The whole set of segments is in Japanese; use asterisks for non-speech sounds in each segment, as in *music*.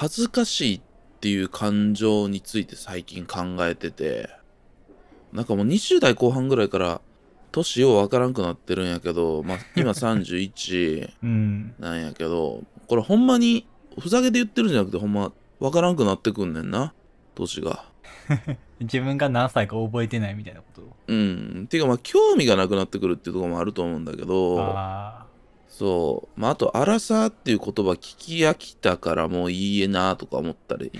恥ずかしいっていう感情について最近考えてて、なんかもう20代後半ぐらいから、年ようわからんくなってるんやけど、まあ、今31 *laughs* うん。なんやけど、これほんまに、ふざけて言ってるんじゃなくて、ほんま、わからんくなってくんねんな、年が。*laughs* 自分が何歳か覚えてないみたいなこと？うん。ていうか、まあ、興味がなくなってくるっていうところもあると思うんだけど、あそう。まあ、あと、アラサーっていう言葉聞き飽きたからもういいえなとか思ったり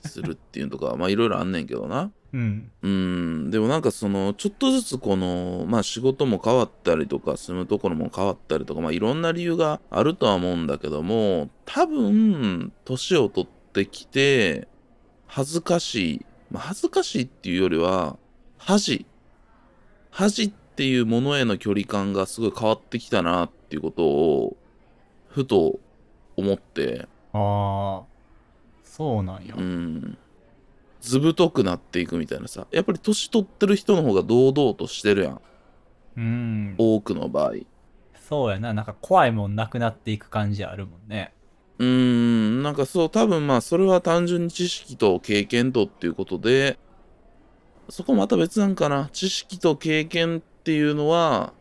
するっていうのとか、*laughs* まあ、いろいろあんねんけどな。あ。うん。うん。でもなんかその、ちょっとずつこの、まあ、仕事も変わったりとか、住むところも変わったりとか、まあ、いろんな理由があるとは思うんだけども、多分、年を取ってきて、恥ずかしい。まあ、恥ずかしいっていうよりは、恥。恥っていうものへの距離感がすごい変わってきたなっていうことを、ふと思って、ああ。そうなんや。うん。ずぶとくなっていくみたいなさ。やっぱり年取ってる人の方が堂々としてるやん。うん。多くの場合。そうやな。なんか怖いもんなくなっていく感じあるもんね。うーん、なんかそう、多分まあ、それは単純に知識と経験とっていうことで、そこまた別なんかな。知識と経験っていうのは、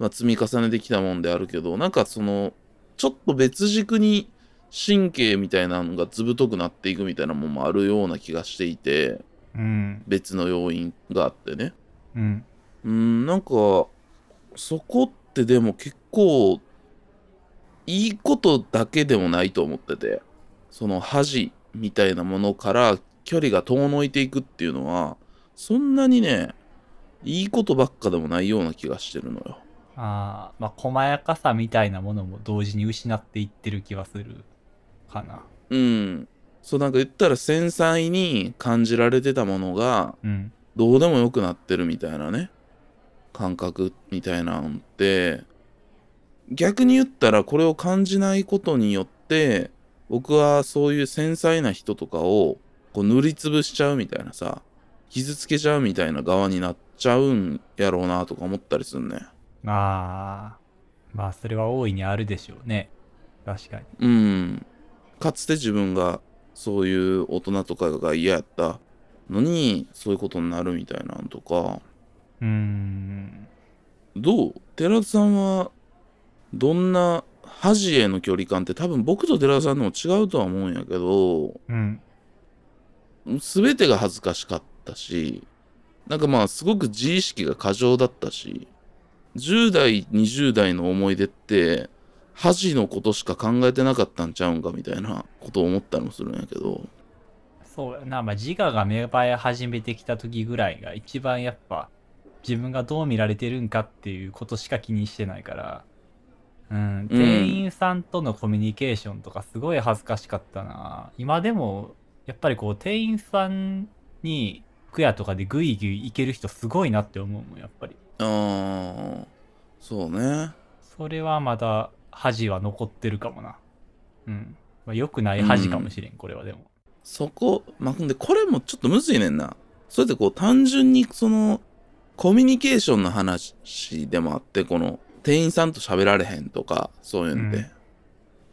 まあ、積み重ねてきたもんであるけど、なんかその、ちょっと別軸に神経みたいなのがずぶとくなっていくみたいなもんもあるような気がしていて、うん。別の要因があってね。うん。うーん、なんか、そこってでも結構、いいことだけでもないと思ってて、その恥みたいなものから距離が遠のいていくっていうのは、そんなにね、いいことばっかでもないような気がしてるのよ。ああ。まあ、細やかさみたいなものも同時に失っていってる気はするかな。うん。そうなんか言ったら繊細に感じられてたものが、うん。どうでもよくなってるみたいなね感覚みたいなんて逆に言ったらこれを感じないことによって僕はそういう繊細な人とかをこう塗りつぶしちゃうみたいなさ傷つけちゃうみたいな側になっちゃうんやろうなとか思ったりすんねああ。まあ、それは大いにあるでしょうね。確かに。うんかつて自分がそういう大人とかが嫌やったのにそういうことになるみたいなんとかうーん。どう？寺田さんはどんな恥への距離感って多分僕と寺田さんでも違うとは思うんやけどうん。全てが恥ずかしかったしなんかまあすごく自意識が過剰だったし10代20代の思い出って恥のことしか考えてなかったんちゃうんかみたいなことを思ったりもするんやけどそうやな。まあ、自我が芽生え始めてきた時ぐらいが一番やっぱ、自分がどう見られてるんかっていうことしか気にしてないから、うん、店員さんとのコミュニケーションとかすごい恥ずかしかったな。今でも、やっぱりこう、店員さんに服屋とかでグイグイ行ける人すごいなって思うもん、やっぱり。あーそうねそれはまだ恥は残ってるかもな。うん。まあ、良くない恥かもしれん、これはでも。そこ、まあ、ほんで、これもちょっとむずいねんな。それってこう、単純にその、コミュニケーションの話でもあって、この、店員さんと喋られへんとか、そういうんで、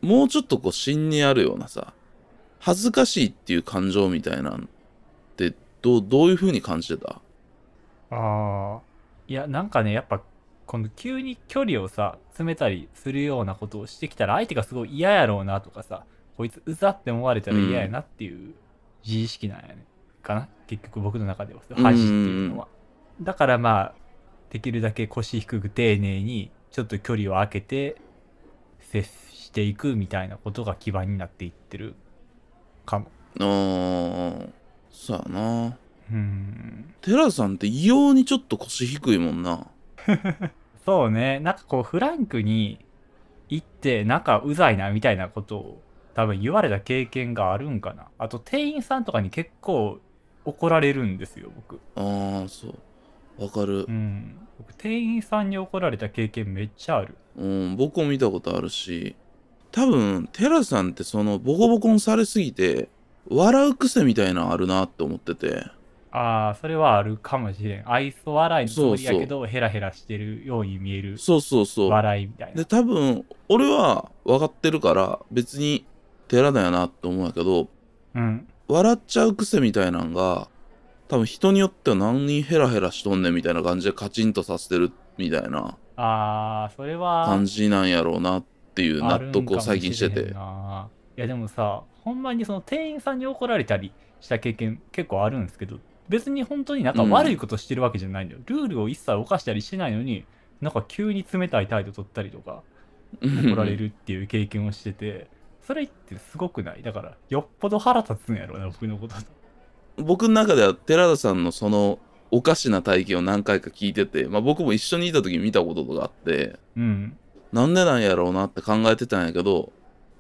もうちょっとこう、芯にあるようなさ、恥ずかしいっていう感情みたいなんって、どう、どういう風に感じてた？ああ。いや、なんかね、やっぱ、この急に距離をさ、詰めたりするようなことをしてきたら、相手がすごい嫌やろうなとかさ、こいつうざって思われたら嫌やなっていう自意識なんやね。かな？結局僕の中では恥っていうのは。だからまあ、できるだけ腰低く丁寧に、ちょっと距離を空けて、接していくみたいなことが基盤になっていってるかも。そうやな。うん。テラさんって異様にちょっと腰低いもんな。*laughs* そうね。なんかこう、フランクに行って、なんかうざいなみたいなことを多分言われた経験があるんかな。あと、店員さんとかに結構怒られるんですよ、僕。あー、そう。わかるう。ん。僕、店員さんに怒られた経験めっちゃある。うん、僕も見たことあるし、多分、テラさんってその、ボコボコにされすぎて、笑う癖みたいなのあるなって思ってて。ああ、それはあるかもしれん。愛想笑いのつもりやけど、ヘラヘラしてるように見えるそうそうそう。笑いみたいなで、。多分、俺は分かってるから、別に、寺田やなって思うんやけどうん笑っちゃう癖みたいなんが多分人によっては何人ヘラヘラしとんねんみたいな感じでカチンとさせてるみたいなあーそれは感じなんやろうなっていう納得を最近しててないやでもさほんまにその店員さんに怒られたりした経験結構あるんですけど別に本当になんか悪いことしてるわけじゃないんだよ、ルールを一切犯したりしてないのになんか急に冷たい態度取ったりとか怒られるっていう経験をしててそれってすごくない？だからよっぽど腹立つんやろうな僕のこと。僕の中では寺田さんのそのおかしな体験を何回か聞いてて、まあ、僕も一緒にいた時に見たこととかあってうん。なんでなんやろうなって考えてたんやけど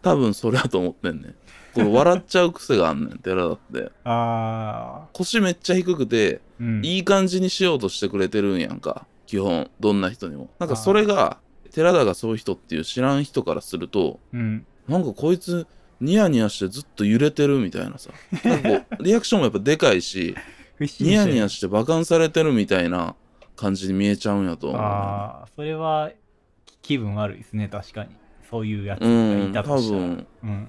多分それやと思ってんねんこれ笑っちゃう癖があんねん寺田って。あ腰めっちゃ低くてーうん。いい感じにしようとしてくれてるんやんか基本どんな人にも。なんかそれが寺田がそういう人っていう知らん人からするとうん。なんかこいつニヤニヤしてずっと揺れてるみたいなさ。なんかこう *laughs* リアクションもやっぱでかいしニヤニヤして馬鹿にされてるみたいな感じに見えちゃうんやと思うね、ああそれは気分悪いですね確かに。そういうやつがうんいたとしたら。多分。うん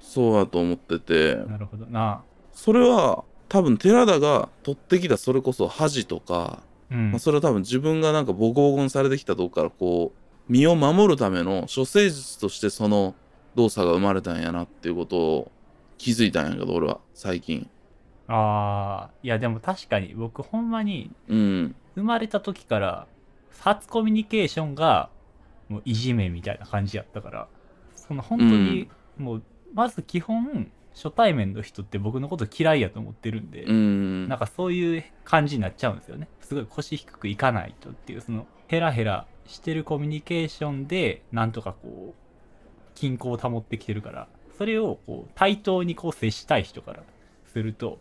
そうやと思ってて。なるほど。なそれは多分寺田が取ってきたそれこそ恥とか、うん。まあ、それは多分自分がなんかボコボコにされてきたとこからこう身を守るための処世術としてその動作が生まれたんやなっていうことを気づいたんやけど俺は最近。ああいやでも確かに僕ほんまにうん。生まれた時から初コミュニケーションがもういじめみたいな感じやったからその本当にもうまず基本初対面の人って僕のこと嫌いやと思ってるんで、うんなんかそういう感じになっちゃうんですよね。すごい腰低くいかないとっていう、そのヘラヘラしてるコミュニケーションで、なんとかこう、均衡を保ってきてるから、それをこう対等にこう接したい人からすると、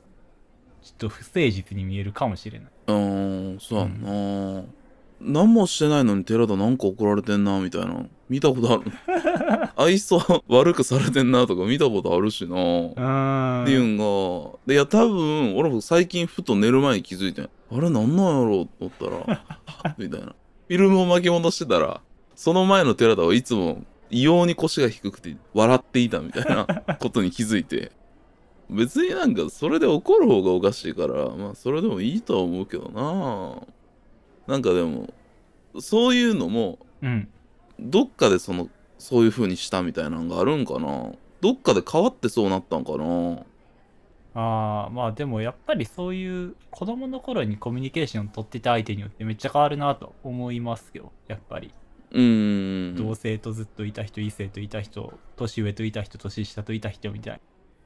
ちょっと不誠実に見えるかもしれない。うんそうやんな、何もしてないのに寺田なんか怒られてんなみたいな。見たことある。*laughs* 愛想悪くされてんなとか見たことあるしな。ーっていうんが。でいや多分俺も最近ふと寝る前に気づいてん。あれなんなんやろうと思ったら。*laughs* みたいな。フィルムを巻き戻してたらその前の寺田はいつも異様に腰が低くて笑っていたみたいな *laughs* ことに気づいて。別になんかそれで怒る方がおかしいからまあそれでもいいとは思うけどななんかでもそういうのもうん。どっかでそのそういう風にしたみたいなのがあるんかな。どっかで変わってそうなったんかな。ああ、まあでもやっぱりそういう子供の頃にコミュニケーション取ってた相手によってめっちゃ変わるなと思いますよ、やっぱり。うーん。同性とずっといた人異性といた人年上といた人年下といた人みたいな。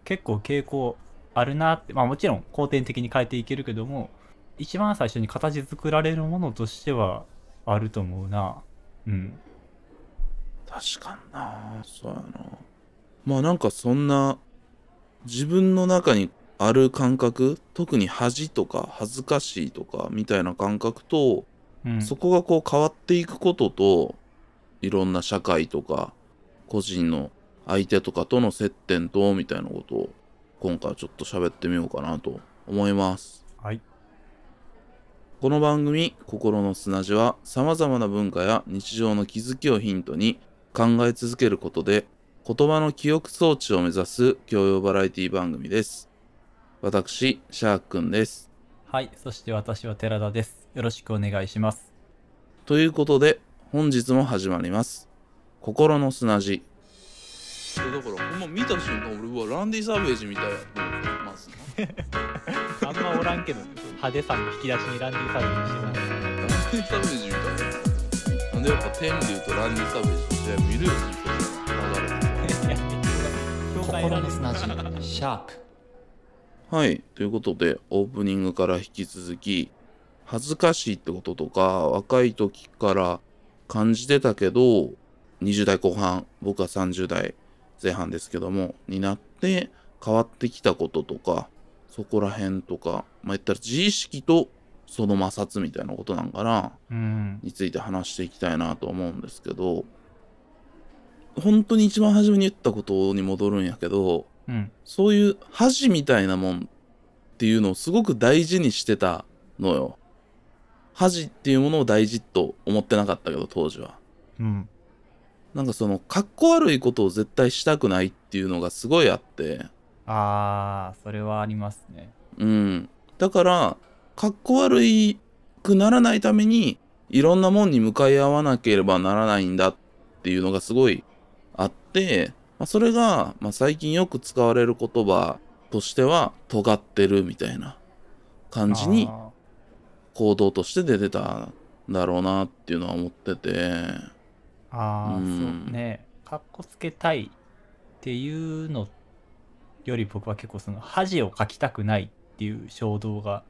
結構傾向あるなって。まあもちろん後天的に変えていけるけども一番最初に形作られるものとしてはあると思うな。うん。確かになそうやな。まあなんかそんな自分の中にある感覚特に恥とか恥ずかしいとかみたいな感覚と、うん。そこがこう変わっていくことといろんな社会とか個人の相手とかとの接点とみたいなことを今回はちょっと喋ってみようかなと思います。はいこの番組「心の砂地」はさまざまな文化や日常の気づきをヒントに考え続けることで言葉の記憶装置を目指す教養バラエティ番組です。私シャークくんです。はいそして私は寺田です。よろしくお願いします。ということで本日も始まります。心の砂地。だからほんま見た瞬間俺うわランディ・サーベージみたいやと思ってますあんまおらんけど派手さの引き出しにランディサービスしてないランディ・サーベージみたいなんでやっぱ天で言うとランディ・サーベージの試合見るよ流れて心の？砂地シャープはい。ということで、オープニングから引き続き、恥ずかしいってこととか、若い時から感じてたけど、20代後半、僕は30代前半ですけども、になって変わってきたこととか、そこら辺とか、まあ、言ったら自意識とその摩擦みたいなことなんかな、うんについて話していきたいなと思うんですけど、本当に一番初めに言ったことに戻るんやけど、うんそういう恥みたいなもんっていうのをすごく大事にしてたのよ。恥っていうものを大事と思ってなかったけど、当時は。うんなんかその、かっこ悪いことを絶対したくないっていうのがすごいあって、ああ、それはありますね。うん。だから、かっこ悪いくならないために、いろんなもんに向かい合わなければならないんだっていうのがすごいあって、まあ、それが、まあ、最近よく使われる言葉としては、尖ってるみたいな感じにあ行動として出てたんだろうなっていうのは思ってて、ーあー、うんそうね。かっこつけたいっていうのより僕は結構その恥をかきたくないっていう衝動が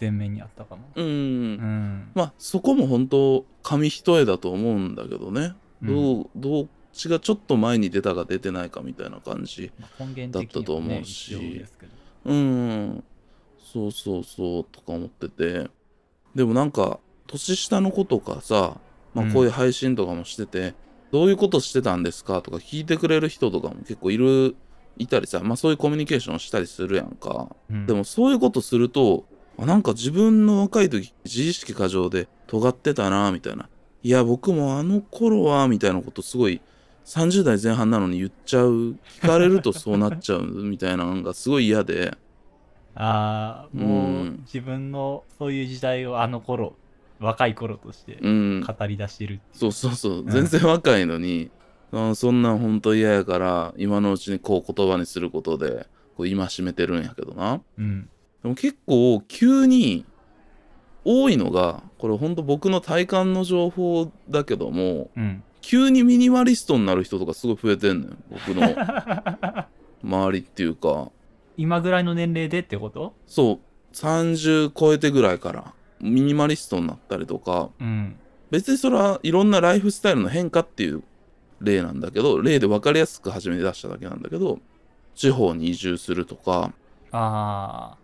前面にあったかも。うん。うん。まあ、そこも本当紙一重だと思うんだけどね。うんどう、どっちがちょっと前に出たか出てないかみたいな感じ。だったと思うし一緒ですけど。うん。そうそうそう、とか思ってて。でもなんか、年下の子とかさ、まあうんこういう配信とかもしてて、どういうことしてたんですかとか聞いてくれる人とかも結構いる、いたりさ、まあそういうコミュニケーションしたりするやんか。うんでもそういうことすると、あなんか自分の若い時、自意識過剰で尖ってたな、みたいな。いや、僕もあの頃は、みたいなことすごい、30代前半なのに言っちゃう。聞かれるとそうなっちゃう、みたいなのがすごい嫌で。ああ、もううん自分のそういう時代をあの頃、若い頃としてうん。語り出してるうそうそうそう。ん全然若いのに、あそんなんほんと嫌やから、今のうちにこう言葉にすることで、こう戒めてるんやけどな。うん。でも結構急に多いのが、これほんと僕の体感の情報だけども、うん。急にミニマリストになる人とかすごい増えてんのよ。僕の *laughs* 周りっていうか。今ぐらいの年齢でってこと？そう、30超えてぐらいからミニマリストになったりとか、うん。別にそれはいろんなライフスタイルの変化っていう例なんだけど、例で分かりやすく始め出しただけなんだけど、地方に移住するとか、あ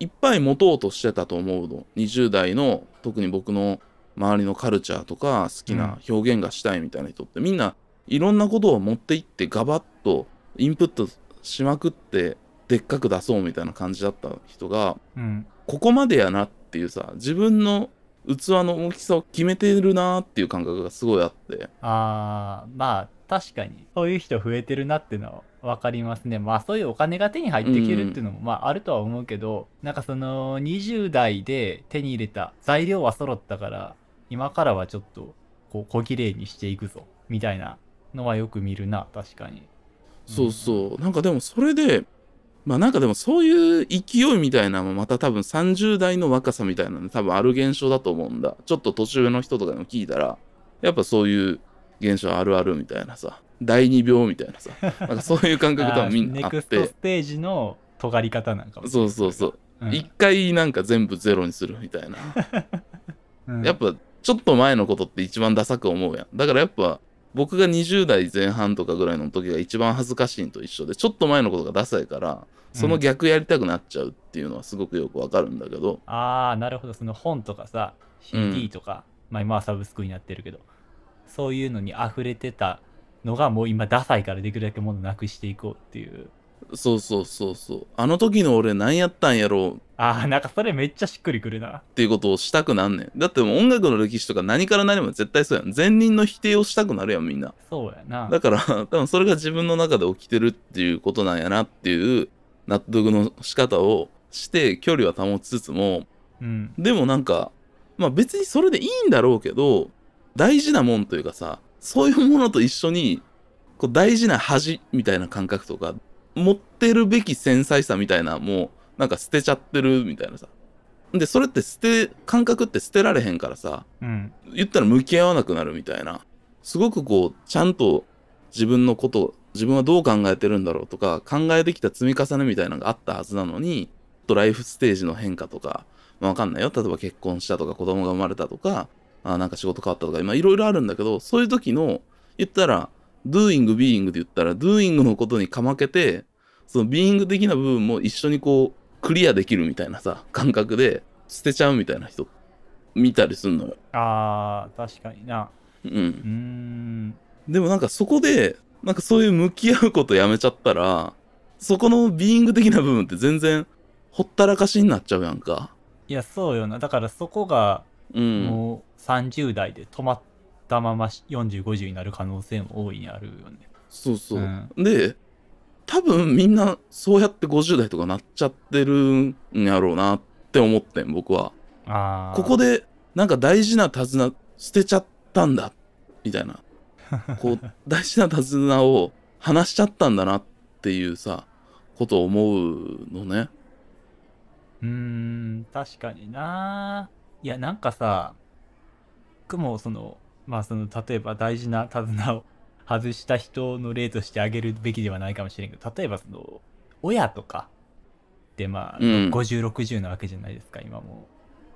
いっぱい持とうとしてたと思うの。20代の、特に僕の周りのカルチャーとか好きな表現がしたいみたいな人って、みんないろんなことを持っていってガバッとインプットしまくってでっかく出そうみたいな感じだった人が、あ、うん。ここまでやなっていうさ、自分の器の大きさを決めてるなっていう感覚がすごいあって。ああ、まあ確かにそういう人増えてるなっていうのは分かりますね。まあそういうお金が手に入ってきるっていうのもまああるとは思うけど、なんかその20代で手に入れた材料は揃ったから、今からはちょっとこう小綺麗にしていくぞみたいなのはよく見るな、確かに。そうそう。なんかでもそれで、まあなんかでもそういう勢いみたいなのもまた多分30代の若さみたいなので多分ある現象だと思うんだ。ちょっと年上の人とかにも聞いたら、やっぱそういう現象あるあるみたいなさ、第二病みたいなさ、なんかそういう感覚多分みんなあって *laughs* ネクストス、テージの尖り方なんかもそうそうそう。うん一回なんか全部ゼロにするみたいな。*laughs* うんやっぱちょっと前のことって一番ダサく思うやん。だからやっぱ僕が20代前半とかぐらいの時が一番恥ずかしいのと一緒で、ちょっと前のことがダサいから、その逆やりたくなっちゃうっていうのはすごくよくわかるんだけど、ああ、なるほど。その本とかさ、CD とか、まあ今はサブスクになってるけど、そういうのに溢れてたのがもう今ダサいからできるだけものなくしていこうっていう。そうそうそうそう。あの時の俺何やったんやろうっああ、なんかそれめっちゃしっくりくるな。ていうことをしたくなんねん。だってもう音楽の歴史とか何から何も絶対そうやん。前人の否定をしたくなるやん、みんな。そうやな。だから、多分それが自分の中で起きてるっていうことなんやなっていう納得の仕方をして距離は保ちつつも、うん。でもなんか、まあ別にそれでいいんだろうけど、大事なもんというかさ、そういうものと一緒に、こう大事な恥みたいな感覚とか、持ってるべき繊細さみたいな、もう、なんか捨てちゃってるみたいなさ。で、それって捨て、感覚って捨てられへんからさ、うん。言ったら向き合わなくなるみたいな。すごくこう、ちゃんと自分のこと、自分はどう考えてるんだろうとか、考えてきた積み重ねみたいなのがあったはずなのに、とライフステージの変化とか、まあわかんないよ。例えば結婚したとか、子供が生まれたとか、あなんか仕事変わったとか、今いろいろあるんだけど、そういう時の、言ったら、doing, being で言ったら、doing のことにかまけて、その being 的な部分も一緒にこう、クリアできるみたいなさ、感覚で捨てちゃうみたいな人、見たりすんのよ。ああ、確かにな。うんう。ーん。でもなんかそこで、なんかそういう向き合うことやめちゃったら、そこのビーイング的な部分って全然ほったらかしになっちゃうやんか。いや、そうよな。だからそこがうん。もう30代で止まっったまま4050になる可能性も大いにあるよね。そうそう、うん。で多分みんなそうやって50代とかなっちゃってるんやろうなって思ってん僕は。ああここでなんか大事な手綱捨てちゃったんだみたいな。*laughs* こう大事な手綱を離しちゃったんだなっていうさことを思うのね。うーん確かにな。いやなんかさ僕もそのまあその例えば大事な手綱を外した人の例として挙げるべきではないかもしれんけど例えばその親とかってまあ、うん。5060なわけじゃないですか今も。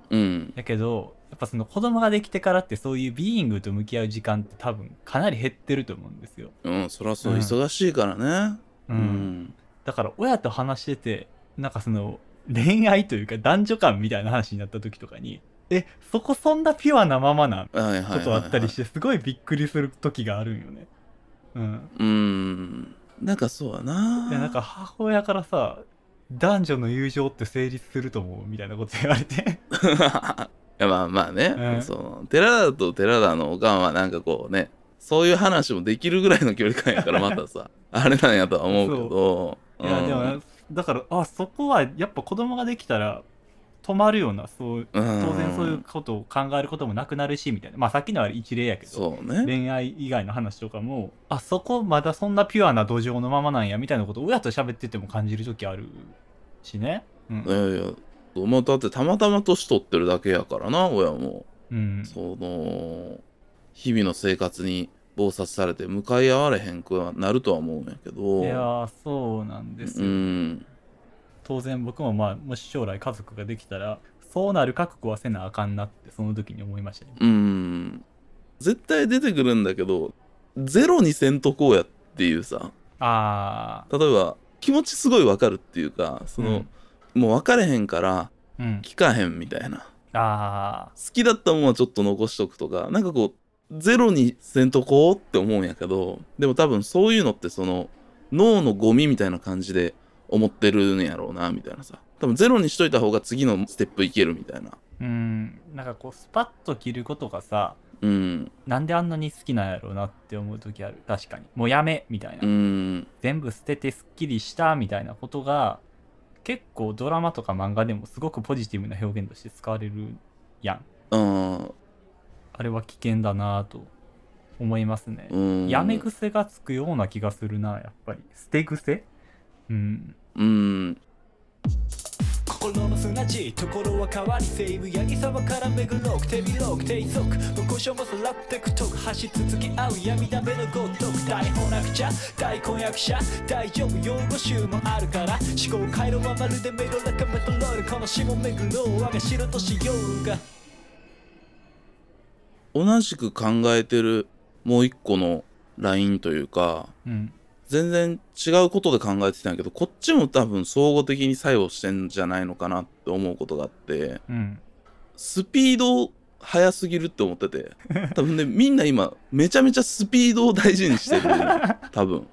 うん。だけどやっぱその子供ができてからってそういうビーイングと向き合う時間って多分かなり減ってると思うんですよ、うんそりゃそううん忙しいからね。ううんん。だから親と話しててなんかその恋愛というか男女間みたいな話になった時とかにえそこそんなピュアなままなことあったりしてすごいびっくりする時があるんよね。うん。うん。なんかそうやな。いやなんか母親からさ男女の友情って成立すると思うみたいなこと言われて。*laughs* いやまあまあね、うん。その寺田と寺田のおかんはなんかこうねそういう話もできるぐらいの距離感やから *laughs* またさあれなんやとは思うけど。いやうん。でもだからあそこはやっぱ子供ができたら止まるようなそう当然そういうことを考えることもなくなるしみたいな。まあさっきのは一例やけどね。恋愛以外の話とかもあそこまだそんなピュアな土壌のままなんやみたいなことを親と喋ってても感じる時あるしね。うん。いやいやもうだってたまたま年取ってるだけやからな親もうん。その日々の生活に忙殺されて向かい合われへんくはなるとは思うんやけど。いやーそうなんですうよ、ん当然僕もまあもし将来家族ができたらそうなる覚悟はせなあかんなってその時に思いましたね。うん。絶対出てくるんだけどゼロにせんとこうやっていうさ。あ例えば気持ちすごいわかるっていうかその、もう分かれへんから聞かへんみたいな。あ好きだったもんはちょっと残しとくとかなんかこうゼロにせんとこうって思うんやけどでも多分そういうのってその脳のゴミみたいな感じで思ってるんやろうなみたいなさ。多分ゼロにしといた方が次のステップいけるみたいな。ーうん。なんかこうスパッと切ることがさうん。なんであんなに好きなんやろうなって思う時ある。確かに。もうやめみたいな、うん。全部捨ててすっきりしたみたいなことが結構ドラマとか漫画でもすごくポジティブな表現として使われるやん。うんあれは危険だなぁと思いますね、うんやめ癖がつくような気がするなやっぱり捨て癖うんうん。心の砂地ところは変わり西武八木沢から巡ろう手広く低速無故障もさらってくとく走り続き合う闇だめのごとく大本なくちゃ大婚約者大丈夫用語集もあるから思考回路はまるでメロラカメトロールこの下巡ろう我が城としようが同じく考えてるもう一個のラインというかうん全然違うことで考えてたんやけどこっちも多分総合的に作用してんじゃないのかなって思うことがあってうん。スピード速すぎるって思ってて *laughs* 多分ねみんな今めちゃめちゃスピードを大事にしてる *laughs* 多分。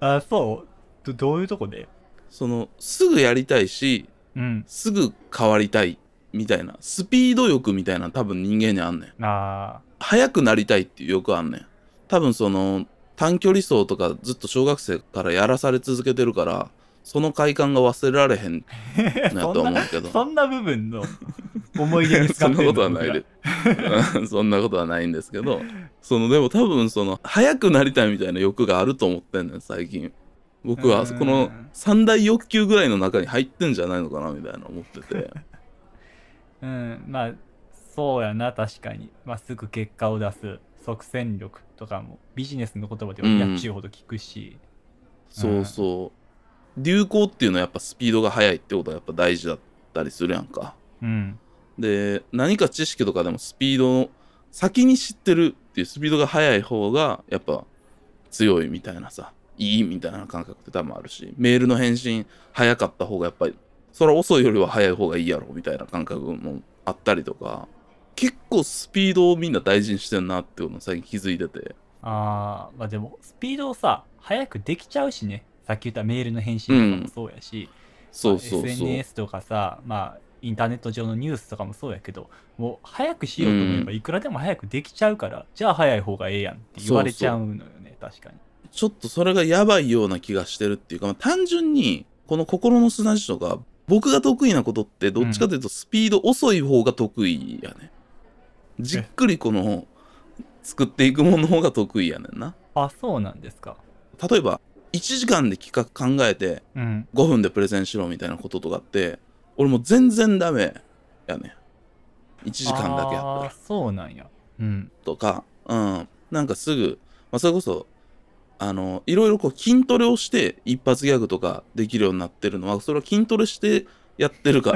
あそう？どどういうとこで？そのすぐやりたいしうん。すぐ変わりたいみたいなスピード欲みたいな多分人間にあんねん。あ速くなりたいっていう欲あんねん。多分その短距離走とかずっと小学生からやらされ続けてるからその快感が忘れられへんーなとは思うけど。*laughs* *laughs* そんな部分の思い出に使そんってなことはないで。うん *laughs* そんなことはないんですけど。そのでも多分その速くなりたいみたいな欲があると思ってんねん最近。僕はうん。この三大欲求ぐらいの中に入ってんじゃないのかなみたいな思ってて。うんまあそうやな確かに。まあすぐ結果を出す即戦力とかもビジネスの言葉ではうん。やっちゅうほど聞くし、そうそう。流行っていうのはやっぱスピードが速いってことはやっぱ大事だったりするやんか。うん。で何か知識とかでもスピードの先に知ってるっていうスピードが速い方がやっぱ強いみたいなさいいみたいな感覚って多分あるしメールの返信早かった方がやっぱりそれは遅いよりは早い方がいいやろみたいな感覚もあったりとか結構スピードをみんな大事にしてんなっていうのを最近気づいてて。あーまあでもスピードをさ早くできちゃうしね。さっき言ったメールの返信とかもそうやし、そうそうそう、SNS とかさまあインターネット上のニュースとかもそうやけどもう早くしようと思えばうん。いくらでも早くできちゃうから、じゃあ早い方がええやんって言われちゃうのよね確かに。ちょっとそれがやばいような気がしてるっていうか、まあ単純に、この心の砂地とか、僕が得意なことって、どっちかというとスピード遅い方が得意やね。じっくりこの、作っていくものの方が得意やねんな。あそうなんですか例えば、1時間で企画考えて、うん5分でプレゼンしろみたいなこととかって、俺もう全然ダメやね。1時間だけやったらあー。そうなんやうんとか、うん、なんかすぐ、まあ、それこそ、あの、いろいろこう筋トレをして一発ギャグとかできるようになってるのは、それは筋トレしてやってるか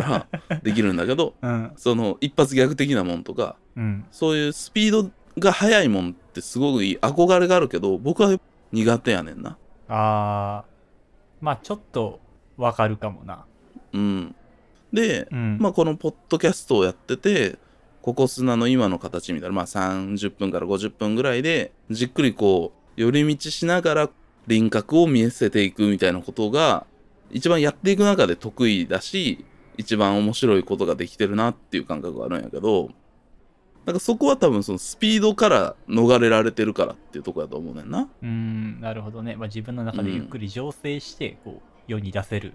ら *laughs* できるんだけど、うん。その一発ギャグ的なもんとか、うん。そういうスピードが速いもんってすごくいい憧れがあるけど、僕は苦手やねんな。あー。まあちょっとわかるかもな。うん。で、うん。まあこのポッドキャストをやってて、ココスナの今の形みたいな、まあ30分から50分ぐらいで、じっくりこう、寄り道しながら輪郭を見せていくみたいなことが、一番やっていく中で得意だし、一番面白いことができてるなっていう感覚があるんやけど、なんかそこは多分そのスピードから逃れられてるからっていうとこやと思うねんな。うんなるほどね、まあ、自分の中でゆっくり醸成してこう世に出せる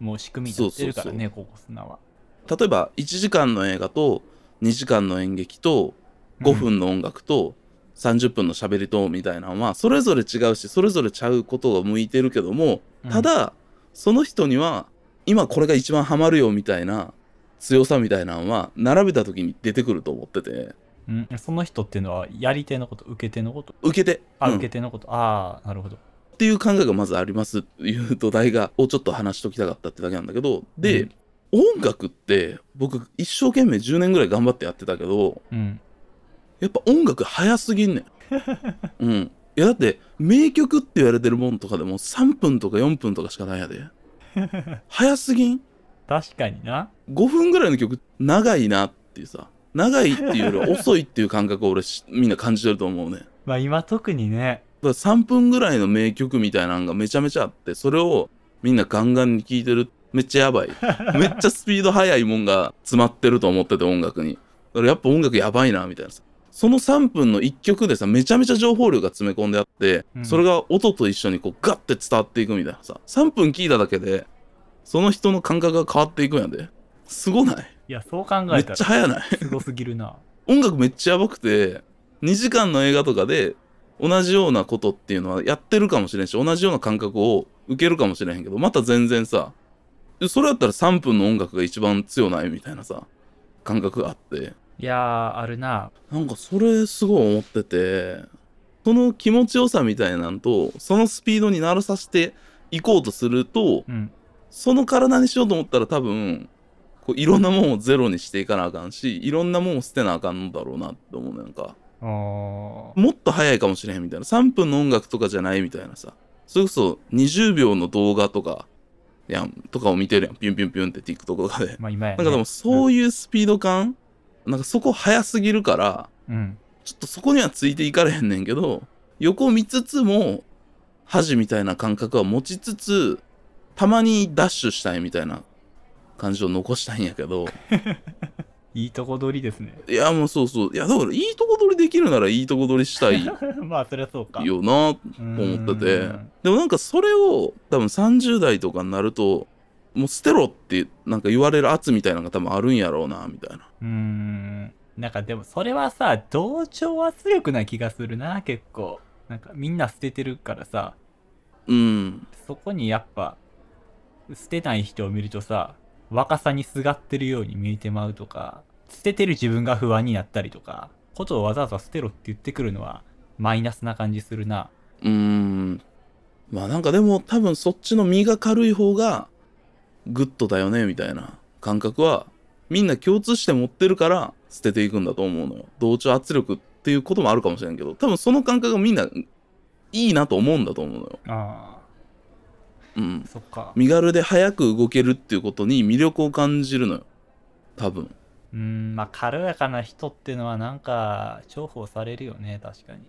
もう仕組みになってるからねココスナは。例えば1時間の映画と2時間の演劇と5分の音楽と30分の喋りとみたいなのはそれぞれ違うしそれぞれちゃうことが向いてるけどもうん。ただその人には今これが一番ハマるよみたいな強さみたいなのは並べた時に出てくると思ってて。うん、その人っていうのはやり手のこと受け手のこと？受けて、あ、うん。受け手のこと。ああなるほど。っていう考えがまずありますっていう土台がをちょっと話しときたかったってだけなんだけど。で、うん。音楽って僕一生懸命10年ぐらい頑張ってやってたけどうん。やっぱ音楽早すぎんねん。*laughs* うん。いやだって名曲って言われてるもんとかでも3分とか4分とかしかないやで。*laughs* 早すぎん？確かにな ?5 分ぐらいの曲長いなっていうさ。長いっていうよりは *laughs* 遅いっていう感覚を俺しみんな感じてると思うね。だかまあ今特にねら3分ぐらいの名曲みたいなのがめちゃめちゃあって、それをみんなガンガンに聴いてる。めっちゃやばい。*laughs* めっちゃスピード速いもんが詰まってると思ってて音楽に。だからやっぱ音楽やばいなみたいなさ。その3分の1曲でさ、めちゃめちゃ情報量が詰め込んであって、うんそれが音と一緒にこうガッて伝わっていくみたいなさ。3分聞いただけで、その人の感覚が変わっていくんやで。すごない？いやそう考めっえたらちゃ速ない？すごすぎるな *laughs* 音楽めっちゃやばくて、2時間の映画とかで同じようなことっていうのはやってるかもしれんし、同じような感覚を受けるかもしれへんけど、また全然さ、それやったら3分の音楽が一番強ないみたいなさ、感覚があって、いやーあるななんかそれすごい思ってて、その気持ちよさみたいなんと、そのスピードに慣れさせていこうとすると、うんその体にしようと思ったら多分、こういろんなもんをゼロにしていかなあかんし、いろんなもんを捨てなあかんのだろうなって思うねなんか。もっと早いかもしれへんみたいな。3分の音楽とかじゃないみたいなさ。それこそ20秒の動画とか、やん、とかを見てるやん。ピュンピュンピュンって TikTok とかで。まあ今や、ね、なんかでもそういうスピード感、なんかそこ早すぎるから、うん。ちょっとそこにはついていかれへんねんけど、横見つつも、恥みたいな感覚は持ちつつ、たまにダッシュしたいみたいな感じを残したいんやけど、*laughs* いいとこ取りですね。いやもうそうそう。いやだからいいとこ取りできるならいいとこ取りしたい *laughs* まあそりゃそうか。よなと思ってて。でもなんかそれを多分30代とかになるともう捨てろってなんか言われる圧みたいなのが多分あるんやろうなみたいな。うーん。なんかでもそれはさ同調圧力な気がするな結構。なんかみんな捨ててるからさ。うん。そこにやっぱ捨てない人を見るとさ若さにすがってるように見えてまうとか捨ててる自分が不安になったりとかことをわざわざ捨てろって言ってくるのはマイナスな感じするな。うーん。まあなんかでも多分そっちの身が軽い方がグッドだよねみたいな感覚はみんな共通して持ってるから捨てていくんだと思うのよ。同調圧力っていうこともあるかもしれんけど多分その感覚がみんないいなと思うんだと思うのよ。あうん。あそっか。身軽で早く動けるっていうことに魅力を感じるのよ。多分。うーんまあ軽やかな人っていうのはなんか重宝されるよね確かに。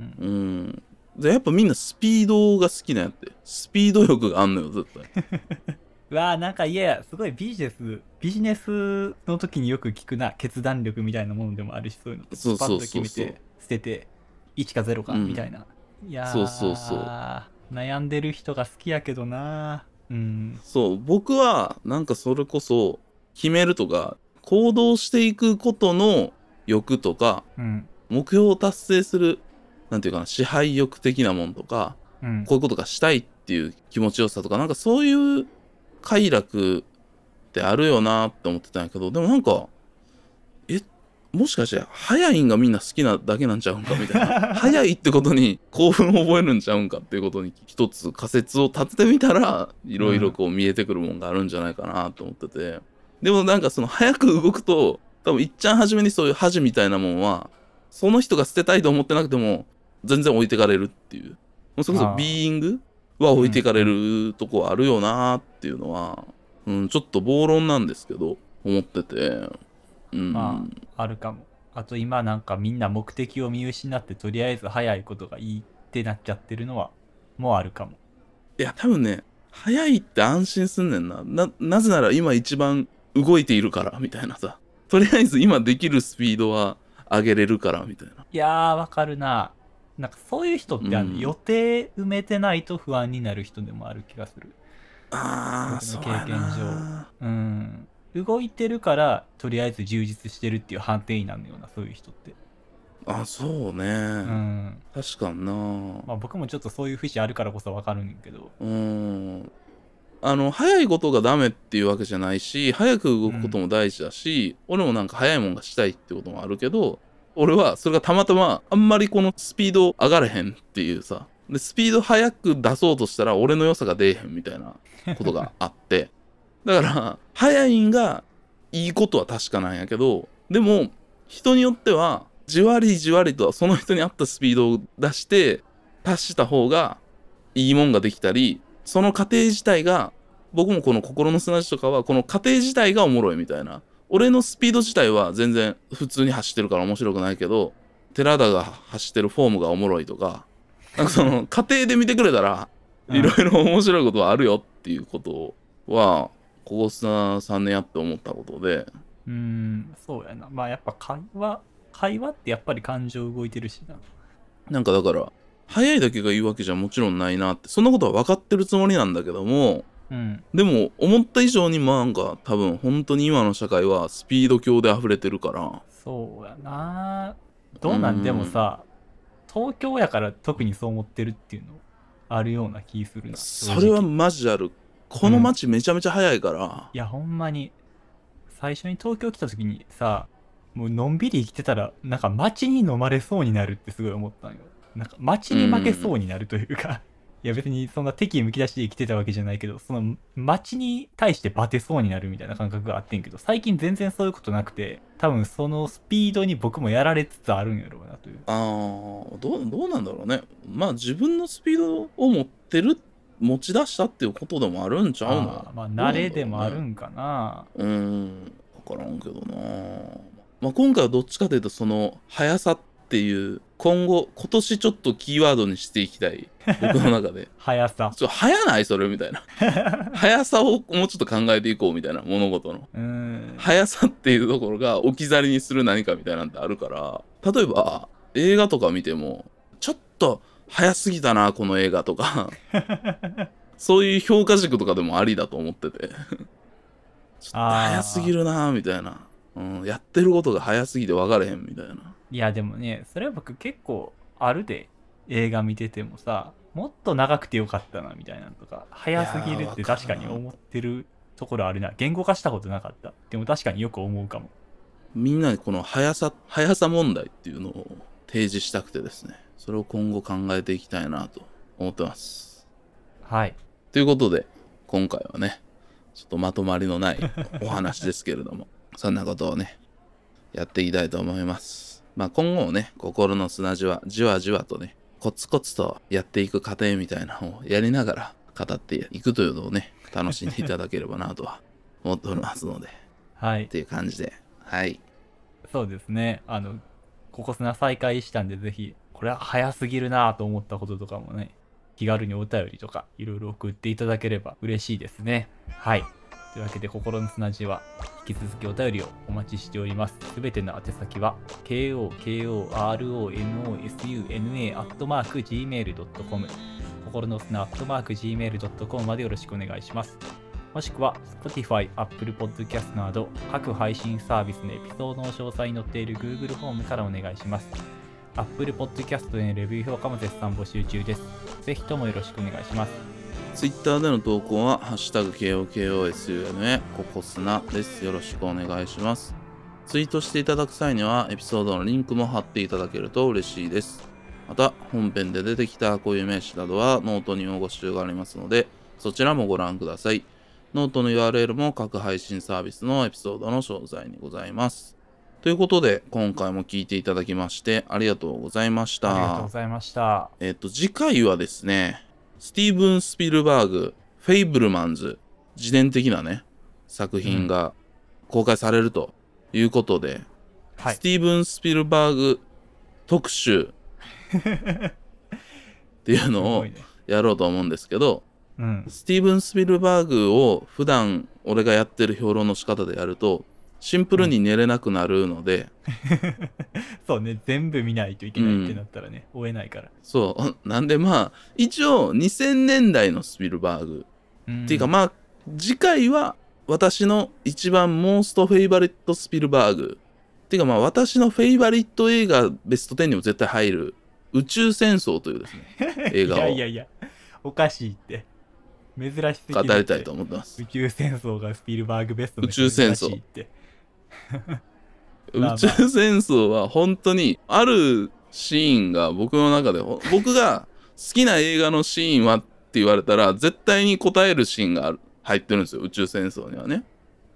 うん。うん。でやっぱみんなスピードが好きなんやってスピード欲があんのよ絶対。う *laughs* わーなんかいやすごいビジネスビジネスの時によく聞くな決断力みたいなものでもあるしそういうのそうそうそうそう。スパッと決めて捨てて1か0かうん。みたいな、いやーそうそうそう。悩んでる人が好きやけどな。うん。そう、僕は、なんかそれこそ、決めるとか、行動していくことの欲とか、うん。目標を達成する、なんていうかな、支配欲的なもんとか、うん。こういうことがしたいっていう気持ちよさとか、なんかそういう快楽ってあるよなって思ってたんやけど、でもなんか、え、もしかして、早いんがみんな好きなだけなんちゃうんかみたいな。*laughs* 早いってことに興奮を覚えるんちゃうんかっていうことに一つ仮説を立ててみたら、いろいろこう見えてくるもんがあるんじゃないかなと思ってて。でもなんかその早く動くと、多分いっちゃん初めにそういう恥みたいなもんは、その人が捨てたいと思ってなくても、全然置いてかれるっていう。もうそれこそビーイングは置いていかれるとこあるよなっていうのは、うん、ちょっと暴論なんですけど、思ってて。うん。まああるかもあと今なんかみんな目的を見失ってとりあえず早いことがいいってなっちゃってるのはもうあるかもいや、多分ね、早いって安心すんねんな。な、なぜなら今一番動いているから、みたいなさ。とりあえず今できるスピードは上げれるから、みたいな。いやーわかるななんかそういう人ってあの、うん予定埋めてないと不安になる人でもある気がするああ、の経験な。うん動いてるからとりあえず充実してるっていう判定になるようなそういう人ってあ、そうね。うん確かにな。まあ僕もちょっとそういう節あるからこそわかるんやけどうん。あの、早いことがダメっていうわけじゃないし、早く動くことも大事だし、俺もなんか早いもんがしたいってこともあるけど、俺はそれがたまたまあんまりこのスピード上がれへんっていうさ、で、スピード速く出そうとしたら俺の良さが出えへんみたいなことがあって、*laughs* だから、速いんがいいことは確かなんやけど、でも、人によっては、じわりじわりとその人に合ったスピードを出して、達した方がいいもんができたり、その過程自体が、僕もこの心の砂地とかは、この過程自体がおもろいみたいな。俺のスピード自体は全然普通に走ってるから面白くないけど、寺田が走ってるフォームがおもろいとか、なんかその過程で見てくれたら、うん。いろいろ面白いことはあるよっていうことは、ここ砂3年やって思ったことで、うんそうやな。まあやっぱ会話会話ってやっぱり感情動いてるしな。なんかだから、速いだけがいいわけじゃもちろんないなって、そんなことは分かってるつもりなんだけども、うん。でも思った以上にまあなんか多分本当に今の社会はスピード強で溢れてるから、そうやな。どうなんうんでもさ東京やから特にそう思ってるっていうのあるような気するな。それはマジある。この街めちゃめちゃ速いから、いやほんまに。最初に東京来た時にさもうのんびり生きてたらなんか街に飲まれそうになるってすごい思ったんよ。なんか街に負けそうになるというか、いや別にそんな敵意むき出しで生きてたわけじゃないけどその街に対してバテそうになるみたいな感覚があってんけど最近全然そういうことなくて多分そのスピードに僕もやられつつあるんやろうなという。あーどうどうなんだろうね。まあ自分のスピードを持ってる、持ち出したっていうことでもあるんちゃうの？まあ慣れでもあるんかな。うーん、わからんけどな。まあ、今回はどっちかというと、その、速さっていう、今後、今年ちょっとキーワードにしていきたい。*laughs* 僕の中で。速さちょ、速ないそれみたいな。*laughs* 速さをもうちょっと考えていこうみたいな、物事の。速さっていうところが置き去りにする何かみたいなんてあるから、例えば、映画とか見ても、ちょっと速すぎたな、この映画とか、*laughs* そういう評価軸とかでもありだと思ってて。ちょっと速すぎるな、みたいな。うん、やってることが速すぎて分かれへんみたいな。いやでもねそれは僕結構あるで。映画見ててもさもっと長くてよかったなみたいなのとか早すぎるって確かに思ってるところあるな。言語化したことなかった。でも確かによく思うかも。みんなにこの速さ、速さ問題っていうのを提示したくてですね、それを今後考えていきたいなと思ってます。はい。ということで、今回はね、ちょっとまとまりのないお話ですけれども、*laughs* そんなことをね、やっていきたいと思います。まあ今後もね、心の砂地はじわじわとね、コツコツとやっていく過程みたいなのをやりながら語っていくというのをね、楽しんでいただければなとは *laughs* 思っておりますので、っはいていう感じで、はい。そうですねあのここ砂再開したんでぜひこれは早すぎるなと思ったこととかもね気軽にお便りとかいろいろ送っていただければ嬉しいですね。はい。というわけで、心の砂地は引き続きお便りをお待ちしております。すべての宛先は、kokoronosuna.gmail.com 心の砂 .gmail.com までよろしくお願いします。もしくは Spotify、Apple Podcast など各配信サービスのエピソードの詳細に載っている Google フォームからお願いします。Apple Podcast へのレビュー評価も絶賛募集中です。ぜひともよろしくお願いします。Twitter での投稿は、ハッシュタグ KOKOSUNA ココスナです。よろしくお願いします。ツイートしていただく際には、エピソードのリンクも貼っていただけると嬉しいです。また、本編で出てきた固有名詞などはノートにもご集がありますので、そちらもご覧ください。ノートの URL も各配信サービスのエピソードの詳細にございます。ということで、今回も聞いていただきまして、ありがとうございましありがとうたご。ざいました。えっと、次回はですね、スティーブン・スピルバーグ、フェイブルマンズ、自伝的なね、作品が公開されるということで、はいス。ティーブン・スピルバーグ特集 *laughs* っていうすのを。やろうと思うんですけど、うん。スティーブン・スピルバーグを普段俺がやってる評論の仕方でやると、シンプルに寝れなくなるので、*laughs* そうね、全部見ないといけないってなったらね、追えないから。そう、*laughs* なんでまあ、一応2000年代のスピルバーグ。うん。っていうかまあ次回は私の一番モーストフェイバリットスピルバーグ。っていうかまあ私のフェイバリット映画ベスト10にも絶対入る宇宙戦争というですね *laughs* 映画を。いやいやいや、おかしいって。珍しすぎて。りたいと思ってます。宇宙戦争がスピルバーグベストの宇宙戦争。って。*laughs* 宇宙戦争は本当にあるシーンが僕の中でほ *laughs* 僕が好きな映画のシーンはって言われたら絶対に答えるシーンがある入ってるんですよ宇宙戦争にはね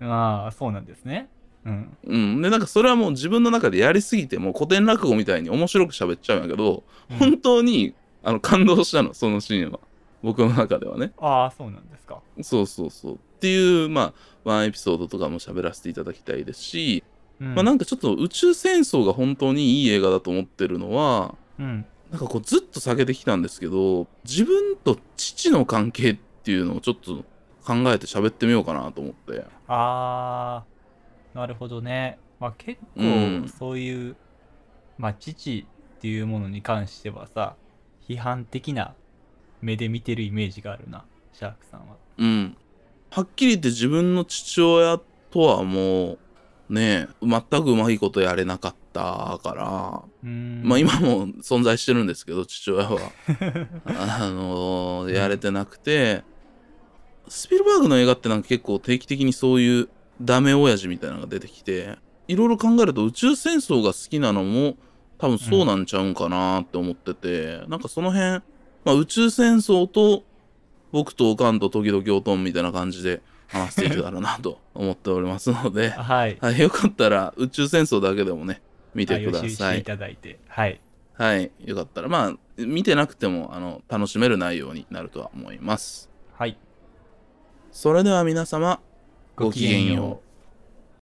ああ、そうなんですね。うん。うん。で、なんかそれはもう自分の中でやりすぎて、もう古典落語みたいに面白く喋っちゃうんやけど、うん本当にあの感動したの、そのシーンは。僕の中ではね。ああ、そうなんですか。そうそうそう。っていう、まあ、ワンエピソードとかも喋らせていただきたいですし、うん。まあなんかちょっと宇宙戦争が本当にいい映画だと思ってるのは、うん。なんかこうずっと下げてきたんですけど、自分と父の関係っていうのをちょっと考えて喋ってみようかなと思って。ああ、なるほどね。まあ結うん構そういう、まあ父っていうものに関してはさ、批判的な目で見てるイメージがあるな、シャークさんは。うん。はっきり言って自分の父親とはもう、ねえ、全くうまいことやれなかったから。まあ今も存在してるんですけど、父親は。*laughs* あのーやれてなくて、スピルバーグの映画ってなんか結構定期的にそういうダメ親父みたいなのが出てきて、いろいろ考えると宇宙戦争が好きなのも多分そうなんちゃうんかなって思ってて、なんかその辺、まあ宇宙戦争と僕とおかんと時々おとんみたいな感じで話していけたらなと思っておりますので、*laughs* はい。はい、よかったら宇宙戦争だけでもね、見てくださいてい。ただいて。はい。はい、よかったら、まあ、見てなくても、あの、楽しめる内容になるとは思います。はい。それでは皆様、ごきげんよう。